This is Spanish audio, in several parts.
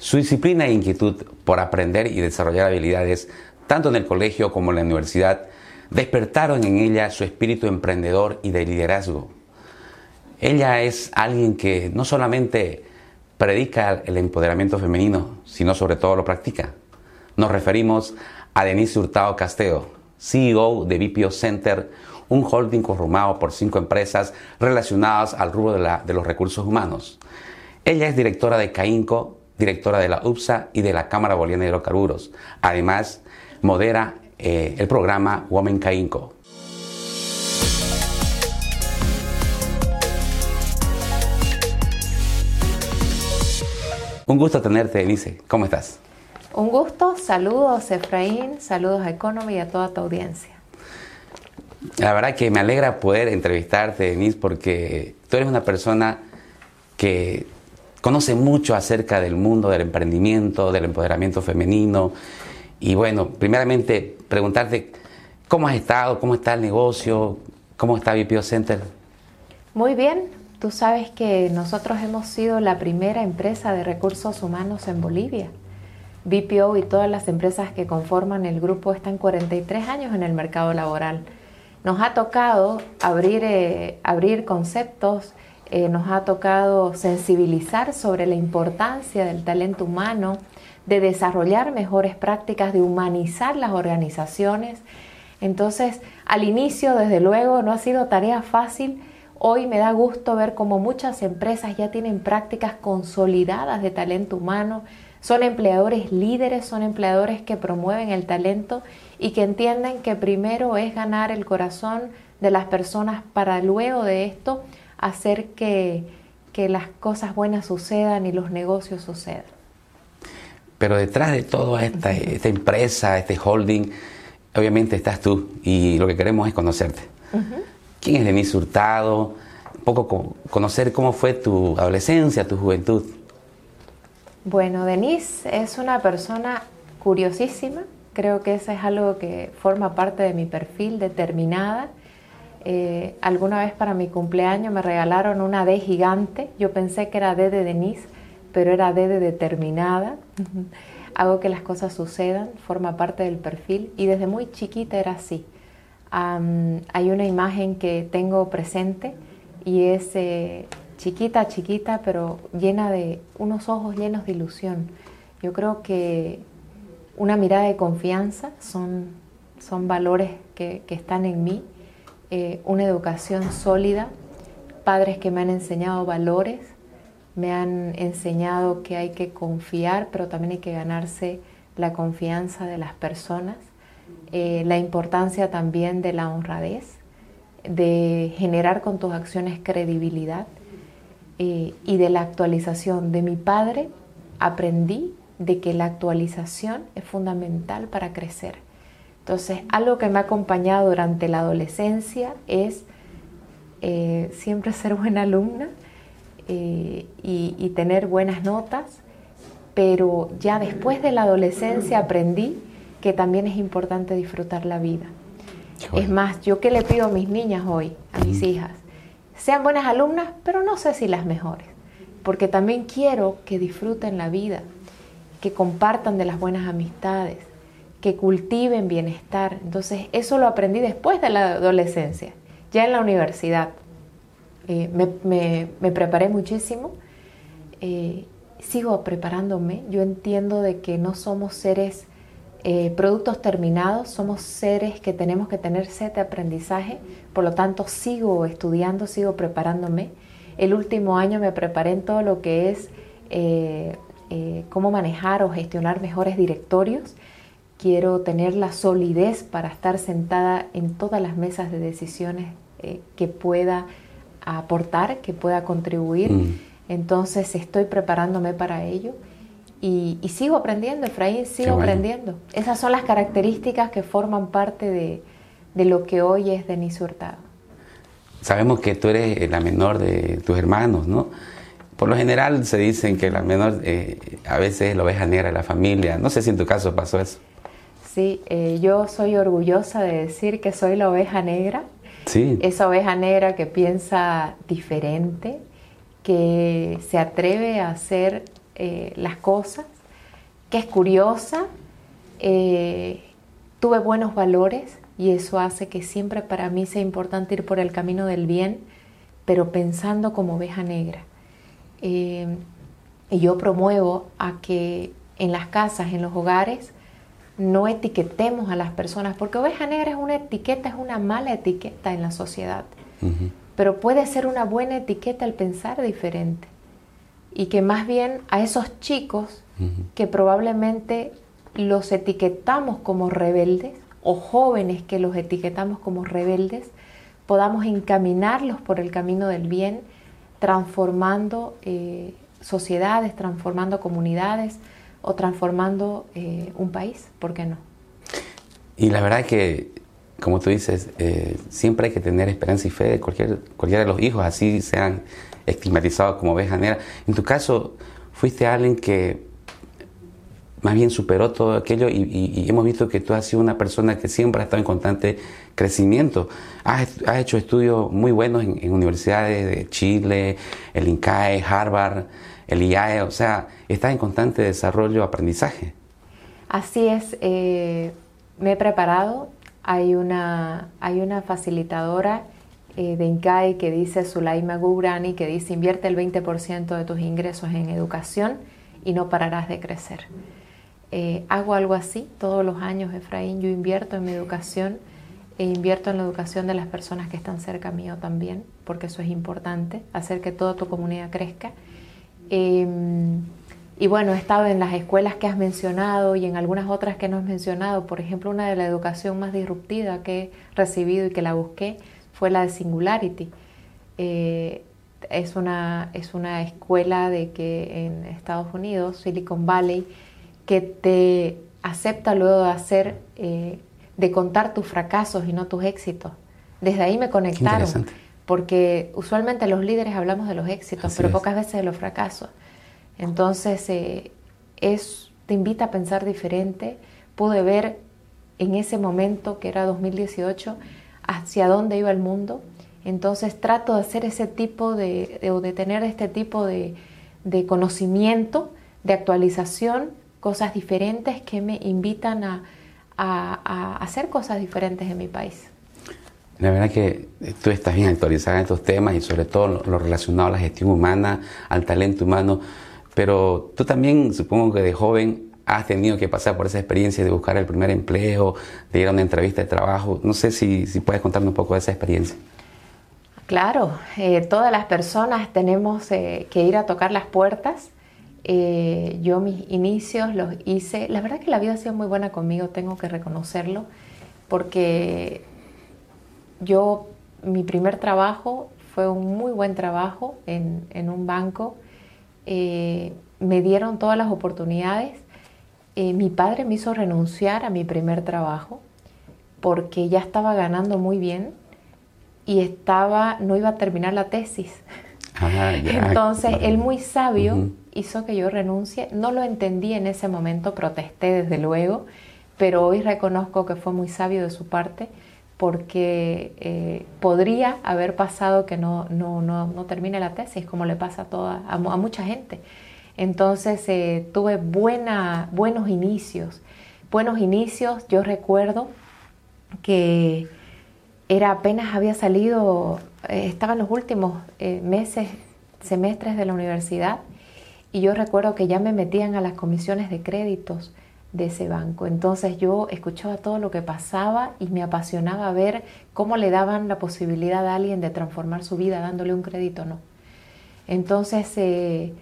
Su disciplina e inquietud por aprender y desarrollar habilidades, tanto en el colegio como en la universidad, despertaron en ella su espíritu emprendedor y de liderazgo. Ella es alguien que no solamente predica el empoderamiento femenino, sino sobre todo lo practica. Nos referimos a Denise Hurtado Casteo, CEO de BPO Center, un holding conformado por cinco empresas relacionadas al rubro de, de los recursos humanos. Ella es directora de CAINCO, directora de la UPSA y de la Cámara Boliviana de Hidrocarburos. Además, modera eh, el programa Women CAINCO. Un gusto tenerte, Denise. ¿Cómo estás? Un gusto. Saludos, Efraín. Saludos a Economy y a toda tu audiencia. La verdad que me alegra poder entrevistarte, Denise, porque tú eres una persona que conoce mucho acerca del mundo del emprendimiento, del empoderamiento femenino. Y bueno, primeramente preguntarte cómo has estado, cómo está el negocio, cómo está BPO Center. Muy bien, tú sabes que nosotros hemos sido la primera empresa de recursos humanos en Bolivia. BPO y todas las empresas que conforman el grupo están 43 años en el mercado laboral. Nos ha tocado abrir, eh, abrir conceptos, eh, nos ha tocado sensibilizar sobre la importancia del talento humano, de desarrollar mejores prácticas, de humanizar las organizaciones. Entonces, al inicio, desde luego, no ha sido tarea fácil. Hoy me da gusto ver cómo muchas empresas ya tienen prácticas consolidadas de talento humano, son empleadores líderes, son empleadores que promueven el talento y que entienden que primero es ganar el corazón de las personas para luego de esto hacer que, las cosas buenas sucedan y los negocios sucedan. Pero detrás de toda esta, esta empresa, este holding, obviamente estás tú y lo que queremos es conocerte. ¿Quién es Denise Hurtado? Un poco conocer cómo fue tu adolescencia, tu juventud. Bueno, Denise es una persona curiosísima. Creo que eso es algo que forma parte de mi perfil, determinada eh, alguna vez para mi cumpleaños me regalaron una D gigante. Yo pensé que era D de Denise, pero era D de determinada. Hago que las cosas sucedan, forma parte del perfil y desde muy chiquita era así. hay una imagen que tengo presente y es eh, chiquita, chiquita, pero llena de unos ojos llenos de ilusión. Yo creo que una mirada de confianza son, son valores que, que están en mí eh, una educación sólida, padres que me han enseñado valores, me han enseñado que hay que confiar, pero también hay que ganarse la confianza de las personas, eh, la importancia también de la honradez, de generar con tus acciones credibilidad eh, y de la actualización. De mi padre aprendí de que la actualización es fundamental para crecer entonces, algo que me ha acompañado durante la adolescencia es eh, siempre ser buena alumna eh, y, tener buenas notas, pero ya después de la adolescencia aprendí que también es importante disfrutar la vida. Es más, yo que le pido a mis niñas hoy, a mis hijas, sean buenas alumnas, pero no sé si las mejores, porque también quiero que disfruten la vida, que compartan de las buenas amistades, que cultiven bienestar. Entonces, eso lo aprendí después de la adolescencia, ya en la universidad. Eh, me, preparé muchísimo, eh, sigo preparándome. Yo entiendo de que no somos seres, eh, productos terminados, somos seres que tenemos que tener sed de aprendizaje, por lo tanto sigo estudiando, sigo preparándome. El último año me preparé en todo lo que es cómo manejar o gestionar mejores directorios quiero tener la solidez para estar sentada en todas las mesas de decisiones eh, que pueda aportar, que pueda contribuir. Mm. Entonces estoy preparándome para ello y, sigo aprendiendo, Efraín, sigo aprendiendo. Esas son las características que forman parte de, lo que hoy es Denise Hurtado. Sabemos que tú eres la menor de tus hermanos, ¿no? Por lo general se dicen que la menor eh, a veces es la oveja negra de la familia. No sé si en tu caso pasó eso. Sí, eh, yo soy orgullosa de decir que soy la oveja negra. Sí. Esa oveja negra que piensa diferente, que se atreve a hacer eh, las cosas, que es curiosa, eh, tuve buenos valores y eso hace que siempre para mí sea importante ir por el camino del bien, pero pensando como oveja negra. y yo promuevo a que en las casas, en los hogares, no etiquetemos a las personas, porque oveja negra es una etiqueta, es una mala etiqueta en la sociedad, pero puede ser una buena etiqueta el pensar diferente. Y que más bien a esos chicos que probablemente los etiquetamos como rebeldes o jóvenes que los etiquetamos como rebeldes, podamos encaminarlos por el camino del bien, transformando eh, sociedades, transformando comunidades, o transformando eh, un país, ¿por qué no? Y la verdad que, como tú dices, eh, siempre hay que tener esperanza y fe de cualquier, cualquiera de los hijos, así sean estigmatizados como oveja negra. En tu caso, fuiste alguien que más bien superó todo aquello y, hemos visto que tú has sido una persona que siempre ha estado en constante crecimiento. Has, hecho estudios muy buenos en, en universidades de Chile, el INCAE, Harvard el IAE, o sea, está en constante desarrollo, aprendizaje. Así es, eh, me he preparado, hay una, hay una facilitadora eh, de INCAE que dice, Sulaima Gugrani, que dice, invierte el 20% de tus ingresos en educación y no pararás de crecer. Eh, hago algo así todos los años, Efraín, yo invierto en mi educación e invierto en la educación de las personas que están cerca mío también, porque eso es importante, hacer que toda tu comunidad crezca Em, y bueno, he estado en las escuelas que has mencionado y en algunas otras que no has mencionado. Por ejemplo, una de la educación más disruptiva que he recibido y que la busqué fue la de Singularity. Eh, es, una, es una escuela de que en Estados Unidos, Silicon Valley, que te acepta luego de hacer, eh, de contar tus fracasos y no tus éxitos. Desde ahí me conectaron porque usualmente los líderes hablamos de los éxitos, pero pocas veces de los fracasos. Entonces, eh, es, te invita a pensar diferente. Pude ver en ese momento, que era 2018, hacia dónde iba el mundo. Entonces trato de hacer ese tipo de, o de tener este tipo de, de, conocimiento, de actualización, cosas diferentes que me invitan a, a hacer cosas diferentes en mi país. La verdad que tú estás bien actualizada en estos temas y sobre todo lo, relacionado a la gestión humana, al talento humano, pero tú también supongo que de joven has tenido que pasar por esa experiencia de buscar el primer empleo, de ir a una entrevista de trabajo. No sé si, puedes contarme un poco de esa experiencia. Claro, eh, todas las personas tenemos eh, que ir a tocar las puertas. Eh, yo mis inicios los hice, la verdad que la vida ha sido muy buena conmigo, tengo que reconocerlo, porque yo, mi primer trabajo fue un muy buen trabajo en, un banco. Eh, me dieron todas las oportunidades. Eh, mi padre me hizo renunciar a mi primer trabajo porque ya estaba ganando muy bien y estaba, no iba a terminar la tesis. Ah, Entonces, él muy sabio hizo que yo renuncie. No lo entendí en ese momento, protesté desde luego, pero hoy reconozco que fue muy sabio de su parte porque eh, podría haber pasado que no, no, no, no, termine la tesis, como le pasa a, toda, a, mucha gente. Entonces eh, tuve buena, buenos inicios. Buenos inicios, yo recuerdo que era apenas había salido, eh, estaba en los últimos meses, semestres de la universidad, y yo recuerdo que ya me metían a las comisiones de créditos de ese banco. Entonces yo escuchaba todo lo que pasaba y me apasionaba ver cómo le daban la posibilidad a alguien de transformar su vida dándole un crédito o no. Entonces eh,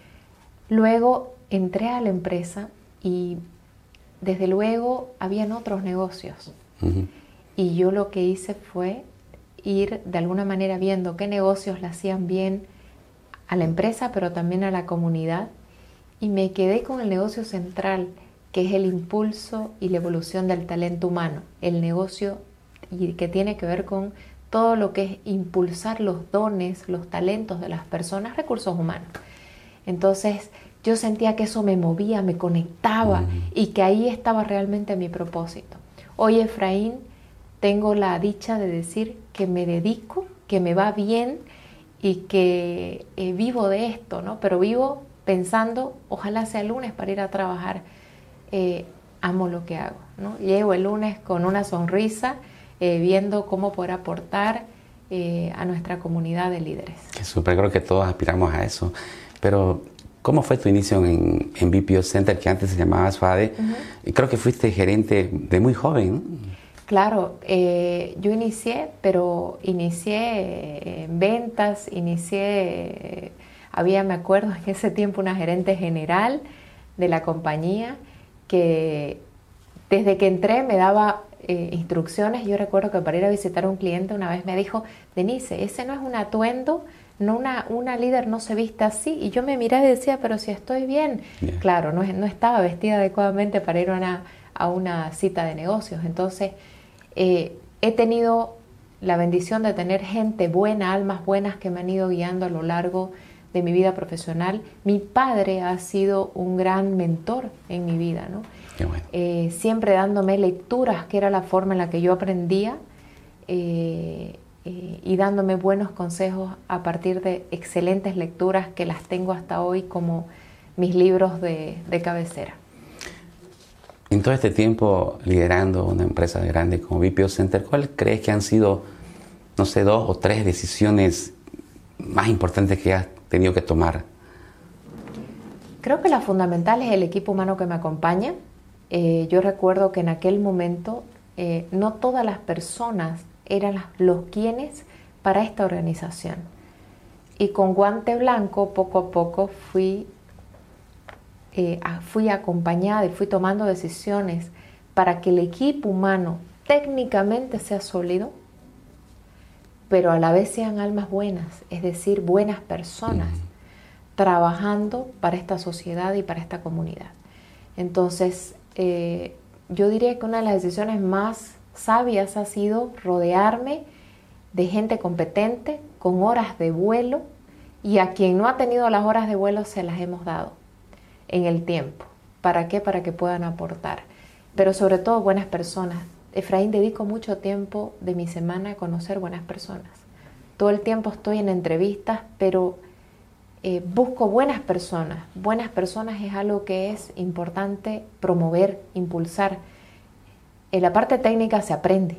luego entré a la empresa y desde luego habían otros negocios. Y yo lo que hice fue ir de alguna manera viendo qué negocios le hacían bien a la empresa, pero también a la comunidad. Y me quedé con el negocio central, que es el impulso y la evolución del talento humano, el negocio y que tiene que ver con todo lo que es impulsar los dones, los talentos de las personas, recursos humanos. Entonces yo sentía que eso me movía, me conectaba y que ahí estaba realmente mi propósito. Hoy Efraín, tengo la dicha de decir que me dedico, que me va bien y que eh, vivo de esto, ¿no? Pero vivo pensando, ojalá sea lunes para ir a trabajar, eh, amo lo que hago. ¿no? Llego el lunes con una sonrisa, eh, viendo cómo poder aportar eh, a nuestra comunidad de líderes. Qué súper, creo que todos aspiramos a eso. Pero, ¿cómo fue tu inicio en, en BPO Center, que antes se llamaba SFADE? Y creo que fuiste gerente de muy joven, ¿no? Claro, eh, yo inicié, pero inicié en ventas, inicié, había, me acuerdo, en ese tiempo una gerente general de la compañía que desde que entré me daba eh, instrucciones. Yo recuerdo que para ir a visitar a un cliente una vez me dijo, Denise, ese no es un atuendo, no una, una líder no se viste así. Y yo me miré y decía, pero si estoy bien. Claro, no, no, estaba vestida adecuadamente para ir a una, a una cita de negocios. Entonces, eh, he tenido la bendición de tener gente buena, almas buenas que me han ido guiando a lo largo de mi vida profesional. Mi padre ha sido un gran mentor en mi vida, ¿no? Eh, siempre dándome lecturas, que era la forma en la que yo aprendía, eh, eh, y dándome buenos consejos a partir de excelentes lecturas que las tengo hasta hoy como mis libros de, cabecera. En todo este tiempo liderando una empresa grande como BPO Center, ¿cuál crees que han sido, no sé, dos o tres decisiones más importantes que has tenido que tomar? Creo que la fundamental es el equipo humano que me acompaña. Eh, yo recuerdo que en aquel momento eh, no todas las personas eran los quienes para esta organización. Y con guante blanco, poco a poco fui, eh, fui acompañada y fui tomando decisiones para que el equipo humano técnicamente sea sólido, pero a la vez sean almas buenas, es decir, buenas personas, trabajando para esta sociedad y para esta comunidad. Entonces, eh, yo diría que una de las decisiones más sabias ha sido rodearme de gente competente, con horas de vuelo, y a quien no ha tenido las horas de vuelo se las hemos dado en el tiempo. ¿Para qué? Para que puedan aportar. Pero sobre todo buenas personas. Efraín, dedico mucho tiempo de mi semana a conocer buenas personas. Todo el tiempo estoy en entrevistas, pero eh, busco buenas personas. Buenas personas es algo que es importante promover, impulsar. En la parte técnica se aprende,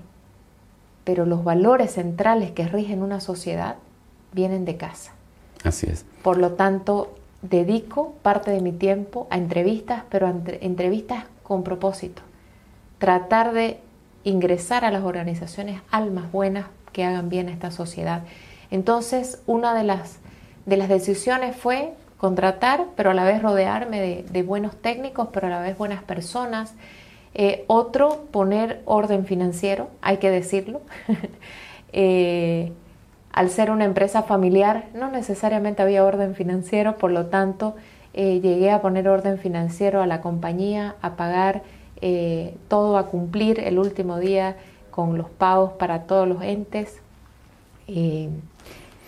pero los valores centrales que rigen una sociedad vienen de casa. Así es. Por lo tanto, dedico parte de mi tiempo a entrevistas, pero a entrevistas con propósito. Tratar de ingresar a las organizaciones almas buenas que hagan bien a esta sociedad. Entonces, una de las de las decisiones fue contratar, pero a la vez rodearme de, buenos técnicos, pero a la vez buenas personas. Eh, otro, poner orden financiero, hay que decirlo. Eh, al ser una empresa familiar, no necesariamente había orden financiero, por lo tanto, eh, llegué a poner orden financiero a la compañía, a pagar todo, a cumplir el último día con los pagos para todos los entes.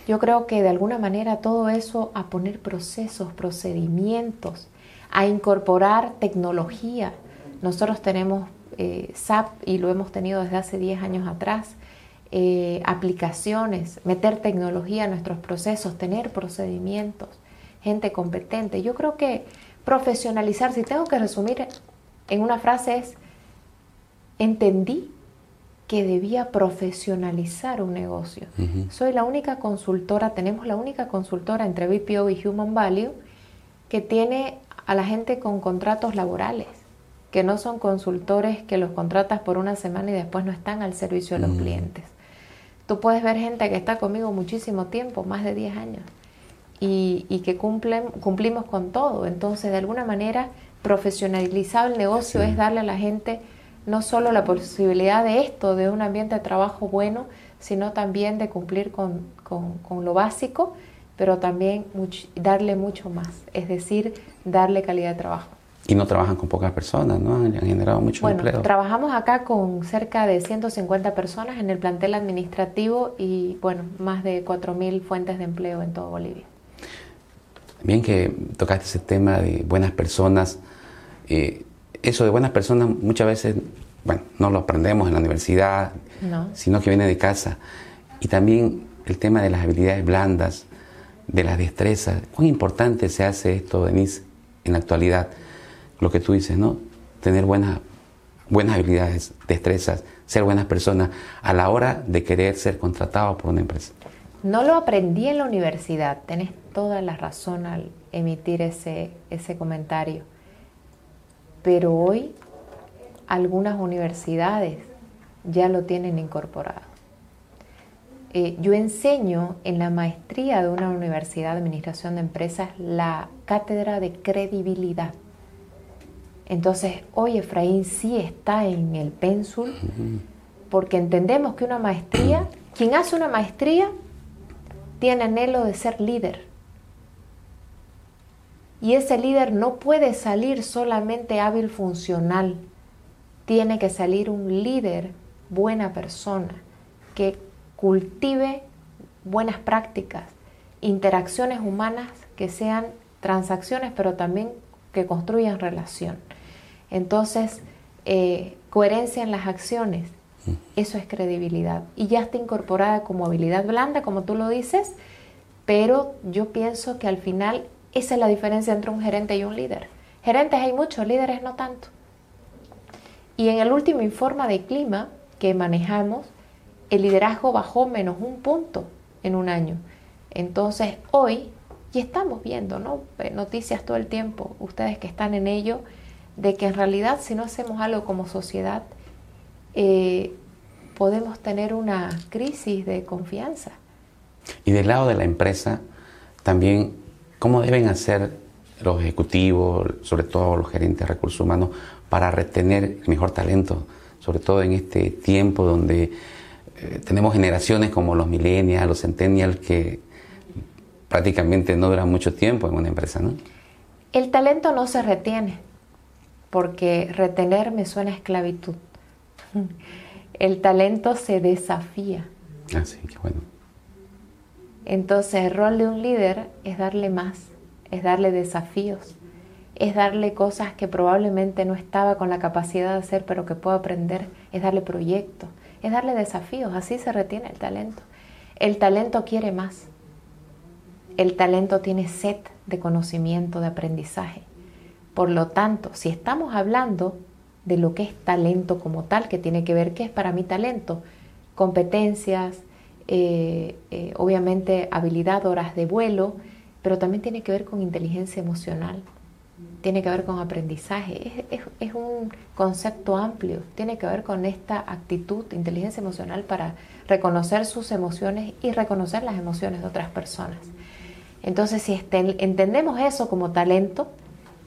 Yo creo que de alguna manera todo eso a poner procesos, procedimientos, a incorporar tecnología. Nosotros tenemos eh, SAP y lo hemos tenido desde hace 10 años atrás. Eh, aplicaciones, meter tecnología en nuestros procesos, tener procedimientos, gente competente. Yo creo que profesionalizar, si tengo que resumir en una frase es, entendí que debía profesionalizar un negocio. Soy la única consultora, tenemos la única consultora entre BPO y Human Value que tiene a la gente con contratos laborales, que no son consultores que los contratas por una semana y después no están al servicio de los clientes. Tú puedes ver gente que está conmigo muchísimo tiempo, más de 10 años, y, que cumplen, cumplimos con todo. Entonces, de alguna manera, profesionalizar el negocio es darle a la gente no solo la posibilidad de esto, de un ambiente de trabajo bueno, sino también de cumplir con, lo básico, pero también darle mucho más, es decir, darle calidad de trabajo. Y no trabajan con pocas personas, ¿no? Han generado mucho bueno, Trabajamos acá con cerca de 150 personas en el plantel administrativo y, bueno, más de 4.000 fuentes de empleo en todo Bolivia. Bien que tocaste ese tema de buenas personas. Eh, eso de buenas personas muchas veces, bueno, no lo aprendemos en la universidad, sino que viene de casa. Y también el tema de las habilidades blandas, de las destrezas. ¿Cuán importante se hace esto, Denise, en la actualidad? Lo que tú dices, ¿no? Tener buenas, buenas habilidades, destrezas, ser buenas personas a la hora de querer ser contratado por una empresa. No lo aprendí en la universidad, tenés toda la razón al emitir ese, ese comentario. Pero hoy algunas universidades ya lo tienen incorporado. Eh, yo enseño en la maestría de una universidad de administración de empresas la cátedra de credibilidad. Entonces, hoy Efraín sí está en el pénsul porque entendemos que una maestría, quien hace una maestría, tiene anhelo de ser líder. Y ese líder no puede salir solamente hábil funcional, tiene que salir un líder, buena persona, que cultive buenas prácticas, interacciones humanas que sean transacciones, pero también que construyan relación. Entonces, eh, coherencia en las acciones, eso es credibilidad. Y ya está incorporada como habilidad blanda, como tú lo dices, pero yo pienso que al final esa es la diferencia entre un gerente y un líder. Gerentes hay muchos, líderes no tanto. Y en el último informe de clima que manejamos, el liderazgo bajó menos un punto en un año. Entonces, hoy, y estamos viendo ¿no? Eh, noticias todo el tiempo, ustedes que están en ello, de que en realidad si no hacemos algo como sociedad, eh, podemos tener una crisis de confianza. Y del lado de la empresa, también, ¿cómo deben hacer los ejecutivos, sobre todo los gerentes de recursos humanos, para retener el mejor talento, sobre todo en este tiempo donde eh, tenemos generaciones como los millennials, los centennials, que prácticamente no duran mucho tiempo en una empresa, ¿no? El talento no se retiene, porque retener me suena a esclavitud. El talento se desafía. Ah, sí, qué bueno. Entonces el rol de un líder es darle más, es darle desafíos, es darle cosas que probablemente no estaba con la capacidad de hacer, pero que puedo aprender, es darle proyectos, es darle desafíos, así se retiene el talento. El talento quiere más. El talento tiene sed de conocimiento, de aprendizaje. Por lo tanto, si estamos hablando de lo que es talento como tal, que tiene que ver qué es para mí talento, competencias, eh, eh, obviamente habilidad, horas de vuelo, pero también tiene que ver con inteligencia emocional, tiene que ver con aprendizaje, es, un concepto amplio, tiene que ver con esta actitud, inteligencia emocional para reconocer sus emociones y reconocer las emociones de otras personas. Entonces, si entendemos eso como talento,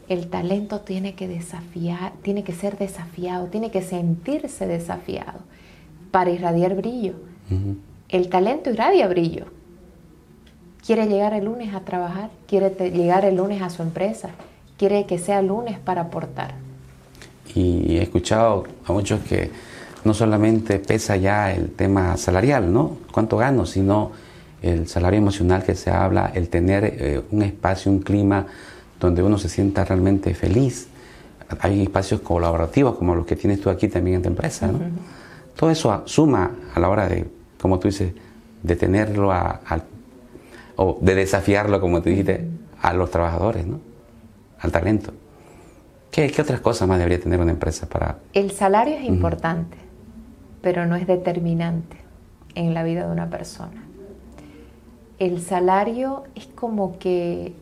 el talento tiene que desafiar, tiene que ser desafiado, tiene que sentirse desafiado para irradiar brillo. El talento irradia brillo. Quiere llegar el lunes a trabajar, quiere llegar el lunes a su empresa, quiere que sea lunes para aportar. Y he escuchado a muchos que no solamente pesa ya el tema salarial, ¿no? Cuánto gano, sino el salario emocional que se habla, el tener eh, un espacio, un clima donde uno se sienta realmente feliz. Hay espacios colaborativos como los que tienes tú aquí también en tu empresa, ¿no? Todo eso suma a la hora de, como tú dices, de tenerlo a, o de desafiarlo, como tú dijiste, a los trabajadores, ¿no? Al talento. ¿Qué, ¿Qué, otras cosas más debería tener una empresa para...? El salario es importante, pero no es determinante en la vida de una persona. El salario es como que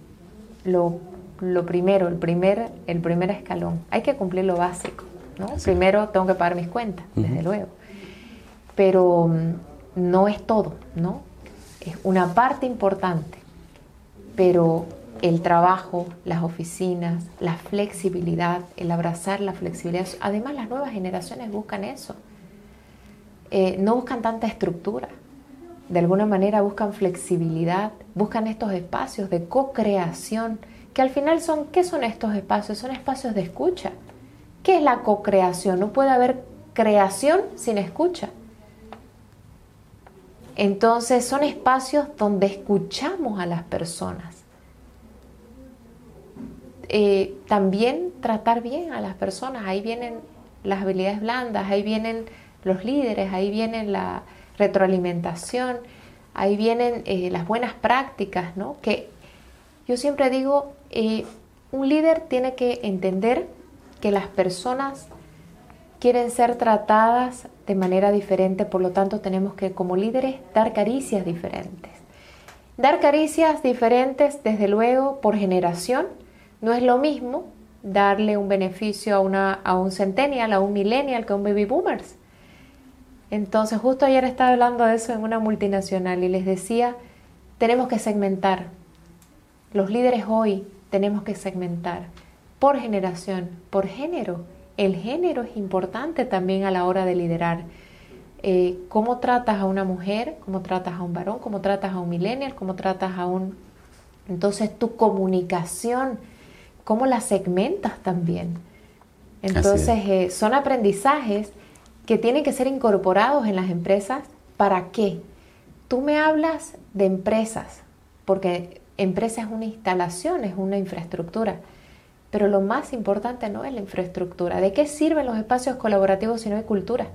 lo lo primero, el primer, el primer escalón. Hay que cumplir lo básico. ¿no? Primero tengo que pagar mis cuentas, desde luego. Pero mm, no es todo, ¿no? Es una parte importante. Pero el trabajo, las oficinas, la flexibilidad, el abrazar la flexibilidad. Además, las nuevas generaciones buscan eso. Eh, no buscan tanta estructura. De alguna manera buscan flexibilidad, buscan estos espacios de co-creación que al final son, ¿qué son estos espacios? Son espacios de escucha. ¿Qué es la co-creación? No puede haber creación sin escucha. Entonces son espacios donde escuchamos a las personas. Eh, también tratar bien a las personas. Ahí vienen las habilidades blandas, ahí vienen los líderes, ahí viene la retroalimentación. ahí vienen eh, las buenas prácticas, ¿no? Que yo siempre digo, eh, un líder tiene que entender que las personas quieren ser tratadas de manera diferente, por lo tanto tenemos que como líderes dar caricias diferentes. Dar caricias diferentes, desde luego, por generación, no es lo mismo darle un beneficio a, una, a un centennial, a un millennial, que a un baby boomers. Entonces, justo ayer estaba hablando de eso en una multinacional y les decía, tenemos que segmentar. Los líderes hoy tenemos que segmentar por generación, por género. El género es importante también a la hora de liderar. Eh, cómo tratas a una mujer, cómo tratas a un varón, cómo tratas a un millennial, cómo tratas a un... Entonces tu comunicación, cómo la segmentas también. Entonces eh, son aprendizajes que tienen que ser incorporados en las empresas. ¿Para qué? Tú me hablas de empresas, porque empresa es una instalación, es una infraestructura. Pero lo más importante no es la infraestructura. ¿De qué sirven los espacios colaborativos si no hay cultura?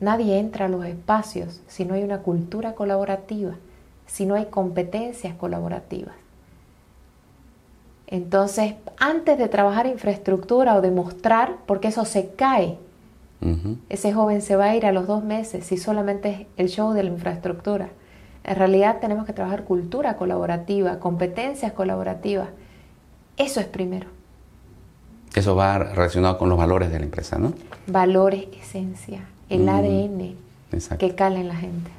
Nadie entra a los espacios si no hay una cultura colaborativa, si no hay competencias colaborativas. Entonces, antes de trabajar infraestructura o demostrar, porque eso se cae, ese joven se va a ir a los dos meses si solamente es el show de la infraestructura. En realidad tenemos que trabajar cultura colaborativa, competencias colaborativas. Eso es primero. Eso va relacionado con los valores de la empresa, ¿no? Valores, esencia el ADN que cala en la gente.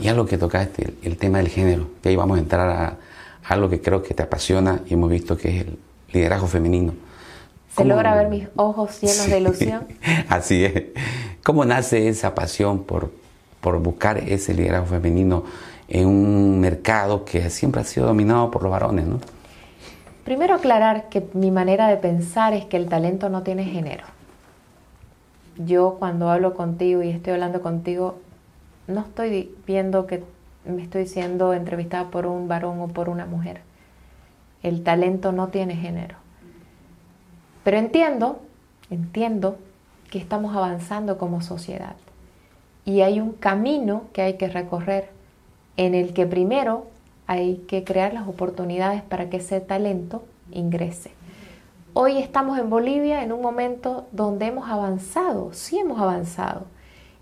Y algo que tocaste, el, tema del género, que ahí vamos a entrar a, algo que creo que te apasiona y hemos visto que es el liderazgo femenino. Se logra ver mis ojos llenos de ilusión. Así es. ¿Cómo nace esa pasión por, por buscar ese liderazgo femenino en un mercado que siempre ha sido dominado por los varones, ¿no? Primero aclarar que mi manera de pensar es que el talento no tiene género yo cuando hablo contigo y estoy hablando contigo, no estoy viendo que me estoy siendo entrevistada por un varón o por una mujer. El talento no tiene género. Pero entiendo, entiendo que estamos avanzando como sociedad y hay un camino que hay que recorrer en el que primero hay que crear las oportunidades para que ese talento ingrese. Hoy estamos en Bolivia en un momento donde hemos avanzado, sí hemos avanzado,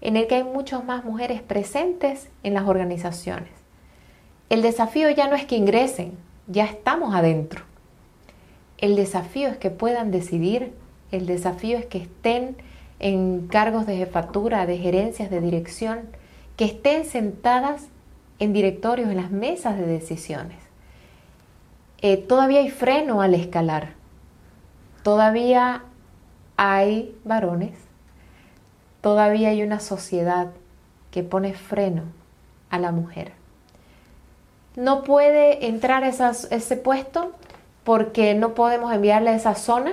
en el que hay muchas más mujeres presentes en las organizaciones. El desafío ya no es que ingresen, ya estamos adentro. El desafío es que puedan decidir, el desafío es que estén en cargos de jefatura, de gerencias, de dirección, que estén sentadas en directorios, en las mesas de decisiones. Eh, todavía hay freno al escalar Todavía hay varones, todavía hay una sociedad que pone freno a la mujer. No puede entrar a ese puesto porque no podemos enviarle a esa zona.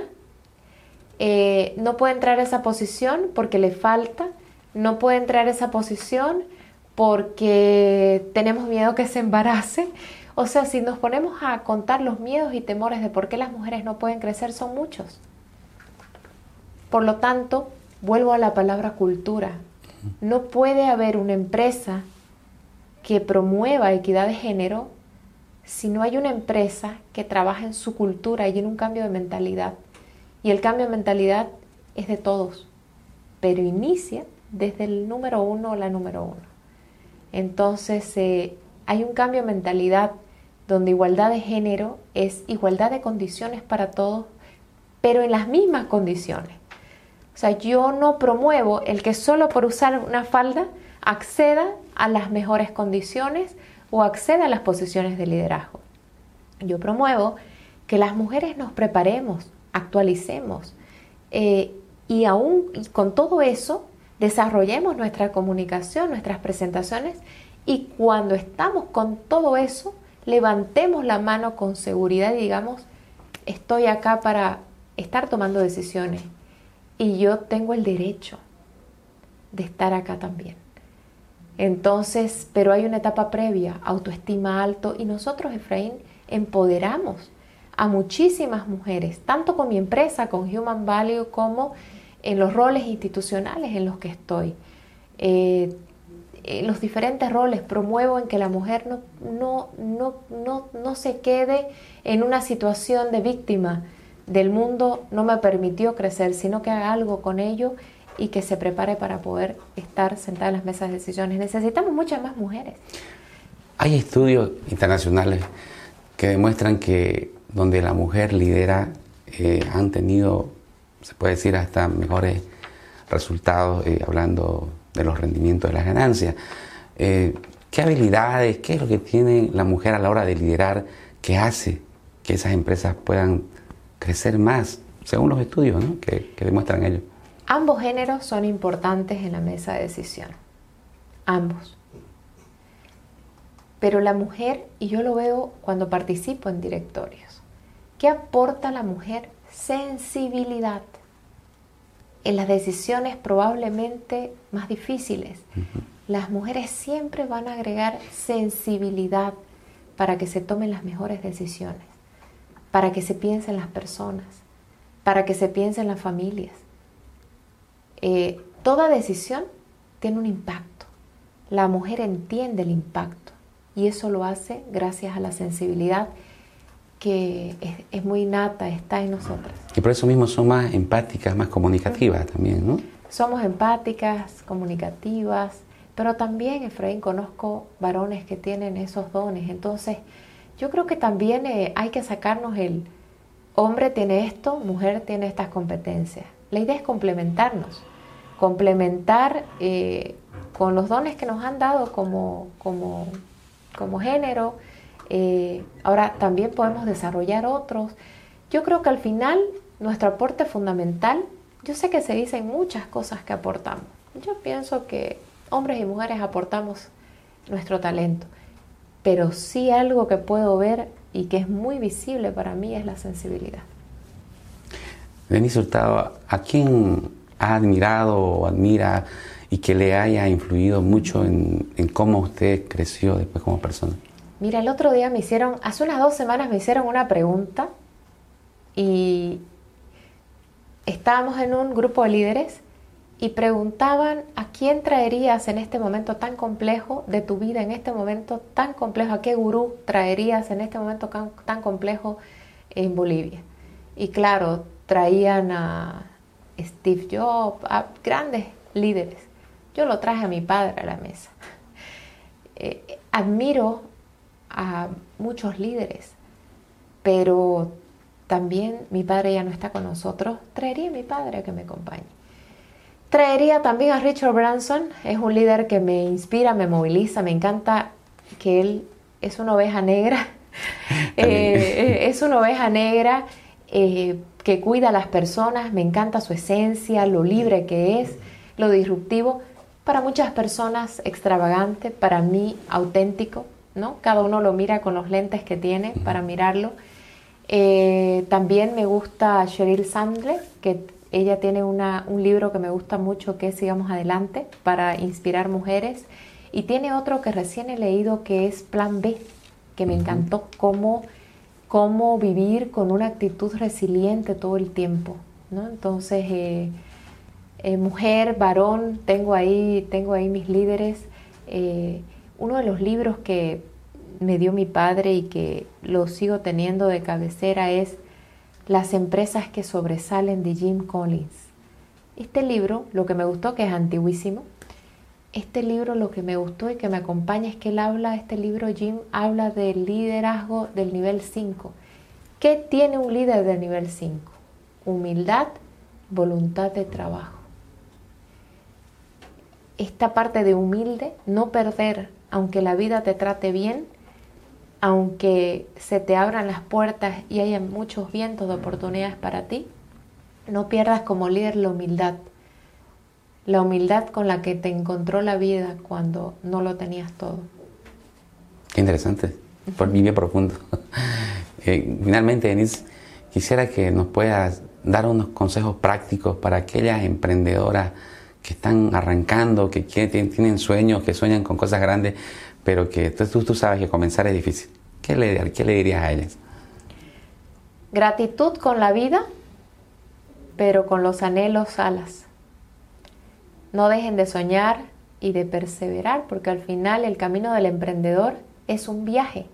Eh, no puede entrar a esa posición porque le falta. No puede entrar a esa posición porque tenemos miedo que se embarace. O sea, si nos ponemos a contar los miedos y temores de por qué las mujeres no pueden crecer, son muchos. Por lo tanto, vuelvo a la palabra cultura. No puede haber una empresa que promueva equidad de género si no hay una empresa que trabaje en su cultura y en un cambio de mentalidad. Y el cambio de mentalidad es de todos, pero inicia desde el número uno o la número uno. Entonces, eh, hay un cambio de mentalidad donde igualdad de género es igualdad de condiciones para todos, pero en las mismas condiciones. O sea, yo no promuevo el que solo por usar una falda acceda a las mejores condiciones o acceda a las posiciones de liderazgo. Yo promuevo que las mujeres nos preparemos, actualicemos eh, y aún con todo eso desarrollemos nuestra comunicación, nuestras presentaciones y cuando estamos con todo eso, levantemos la mano con seguridad y digamos, estoy acá para estar tomando decisiones y yo tengo el derecho de estar acá también. Entonces, pero hay una etapa previa, autoestima alto, y nosotros, Efraín, empoderamos a muchísimas mujeres, tanto con mi empresa, con Human Value, como en los roles institucionales en los que estoy. Eh, eh, los diferentes roles, promuevo en que la mujer no, no, no, no, no se quede en una situación de víctima del mundo, no me permitió crecer, sino que haga algo con ello y que se prepare para poder estar sentada en las mesas de decisiones. Necesitamos muchas más mujeres. Hay estudios internacionales que demuestran que donde la mujer lidera eh, han tenido, se puede decir, hasta mejores resultados, eh, hablando de los rendimientos de las ganancias. Eh, ¿Qué habilidades, qué es lo que tiene la mujer a la hora de liderar que hace que esas empresas puedan crecer más, según los estudios que, que demuestran ellos? Ambos géneros son importantes en la mesa de decisión. Ambos. Pero la mujer, y yo lo veo cuando participo en directorios, ¿qué aporta la mujer? Sensibilidad en las decisiones probablemente más difíciles. Las mujeres siempre van a agregar sensibilidad para que se tomen las mejores decisiones, para que se piensen las personas, para que se piensen las familias. Eh, toda decisión tiene un impacto. La mujer entiende el impacto y eso lo hace gracias a la sensibilidad que es, muy innata, está en nosotras. Y por eso mismo son más empáticas, más comunicativas también, ¿no? Somos empáticas, comunicativas, pero también, Efraín, conozco varones que tienen esos dones. Entonces, yo creo que también eh, hay que sacarnos el hombre tiene esto, mujer tiene estas competencias. La idea es complementarnos, complementar eh, con los dones que nos han dado como, como, como género, eh, ahora también podemos desarrollar otros. Yo creo que al final nuestro aporte fundamental, yo sé que se dicen muchas cosas que aportamos. Yo pienso que hombres y mujeres aportamos nuestro talento, pero sí algo que puedo ver y que es muy visible para mí es la sensibilidad. Denise Hurtado, ¿a quién ha admirado o admira y que le haya influido mucho en cómo usted creció después como persona? Mira, el otro día me hicieron, hace unas dos semanas me hicieron una pregunta y estábamos en un grupo de líderes y preguntaban a quién traerías en este momento tan complejo de tu vida, en este momento tan complejo, a qué gurú traerías en este momento tan complejo en Bolivia. Y claro, traían a Steve Jobs, a grandes líderes. Yo lo traje a mi padre a la mesa. Eh, admiro a muchos líderes, pero también mi padre ya no está con nosotros, traería a mi padre a que me acompañe. Traería también a Richard Branson, es un líder que me inspira, me moviliza, me encanta que él es una oveja negra, eh, es una oveja negra eh, que cuida a las personas, me encanta su esencia, lo libre que es, lo disruptivo, para muchas personas extravagante, para mí auténtico, cada uno lo mira con los lentes que tiene para mirarlo. Eh, también me gusta Sheryl Sandler, que ella tiene un libro que me gusta mucho que es Sigamos Adelante, para inspirar mujeres. Y tiene otro que recién he leído que es Plan B, que me encantó, cómo, cómo vivir con una actitud resiliente todo el tiempo. Entonces, eh, eh, mujer, varón, tengo ahí, tengo ahí mis líderes. Uno de los libros que me dio mi padre y que lo sigo teniendo de cabecera es Las empresas que sobresalen de Jim Collins. Este libro, lo que me gustó, que es antiguísimo, este libro lo que me gustó y que me acompaña es que él habla, este libro Jim habla del liderazgo del nivel 5. ¿Qué tiene un líder del nivel 5? Humildad, voluntad de trabajo. Esta parte de humilde, no perder, aunque la vida te trate bien, aunque se te abran las puertas y haya muchos vientos de oportunidades para ti, no pierdas como líder la humildad. La humildad con la que te encontró la vida cuando no lo tenías todo. Qué interesante, por bien profundo. Eh, finalmente, Denise, quisiera que nos puedas dar unos consejos prácticos para aquellas emprendedoras que están arrancando, que tienen sueños, que sueñan con cosas grandes, pero que tú, sabes que comenzar es difícil. ¿Qué le, ¿Qué le dirías a ellas? Gratitud con la vida, pero con los anhelos alas. No dejen de soñar, y de perseverar, porque al final el camino del emprendedor es un viaje.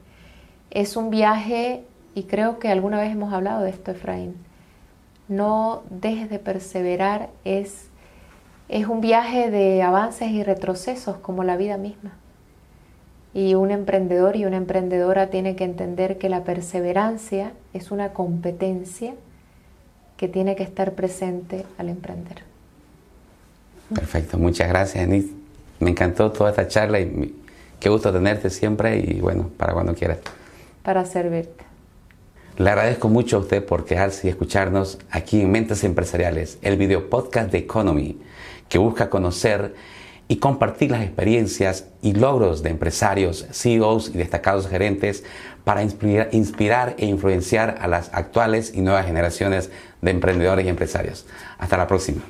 Es un viaje, y creo que alguna vez hemos hablado de esto, Efraín. No dejes de perseverar, es, es un viaje de avances y retrocesos como la vida misma. Y un emprendedor y una emprendedora tiene que entender que la perseverancia es una competencia que tiene que estar presente al emprender. Perfecto, muchas gracias, Anit. Me encantó toda esta charla y qué gusto tenerte siempre y bueno, para cuando quieras. Para servirte. Le agradezco mucho a usted por quedarse y escucharnos aquí en Mentes Empresariales, el video podcast de Economy, que busca conocer y compartir las experiencias y logros de empresarios, CEOs y destacados gerentes para inspirar, inspirar, e influenciar a las actuales y nuevas generaciones de emprendedores y empresarios. Hasta la próxima.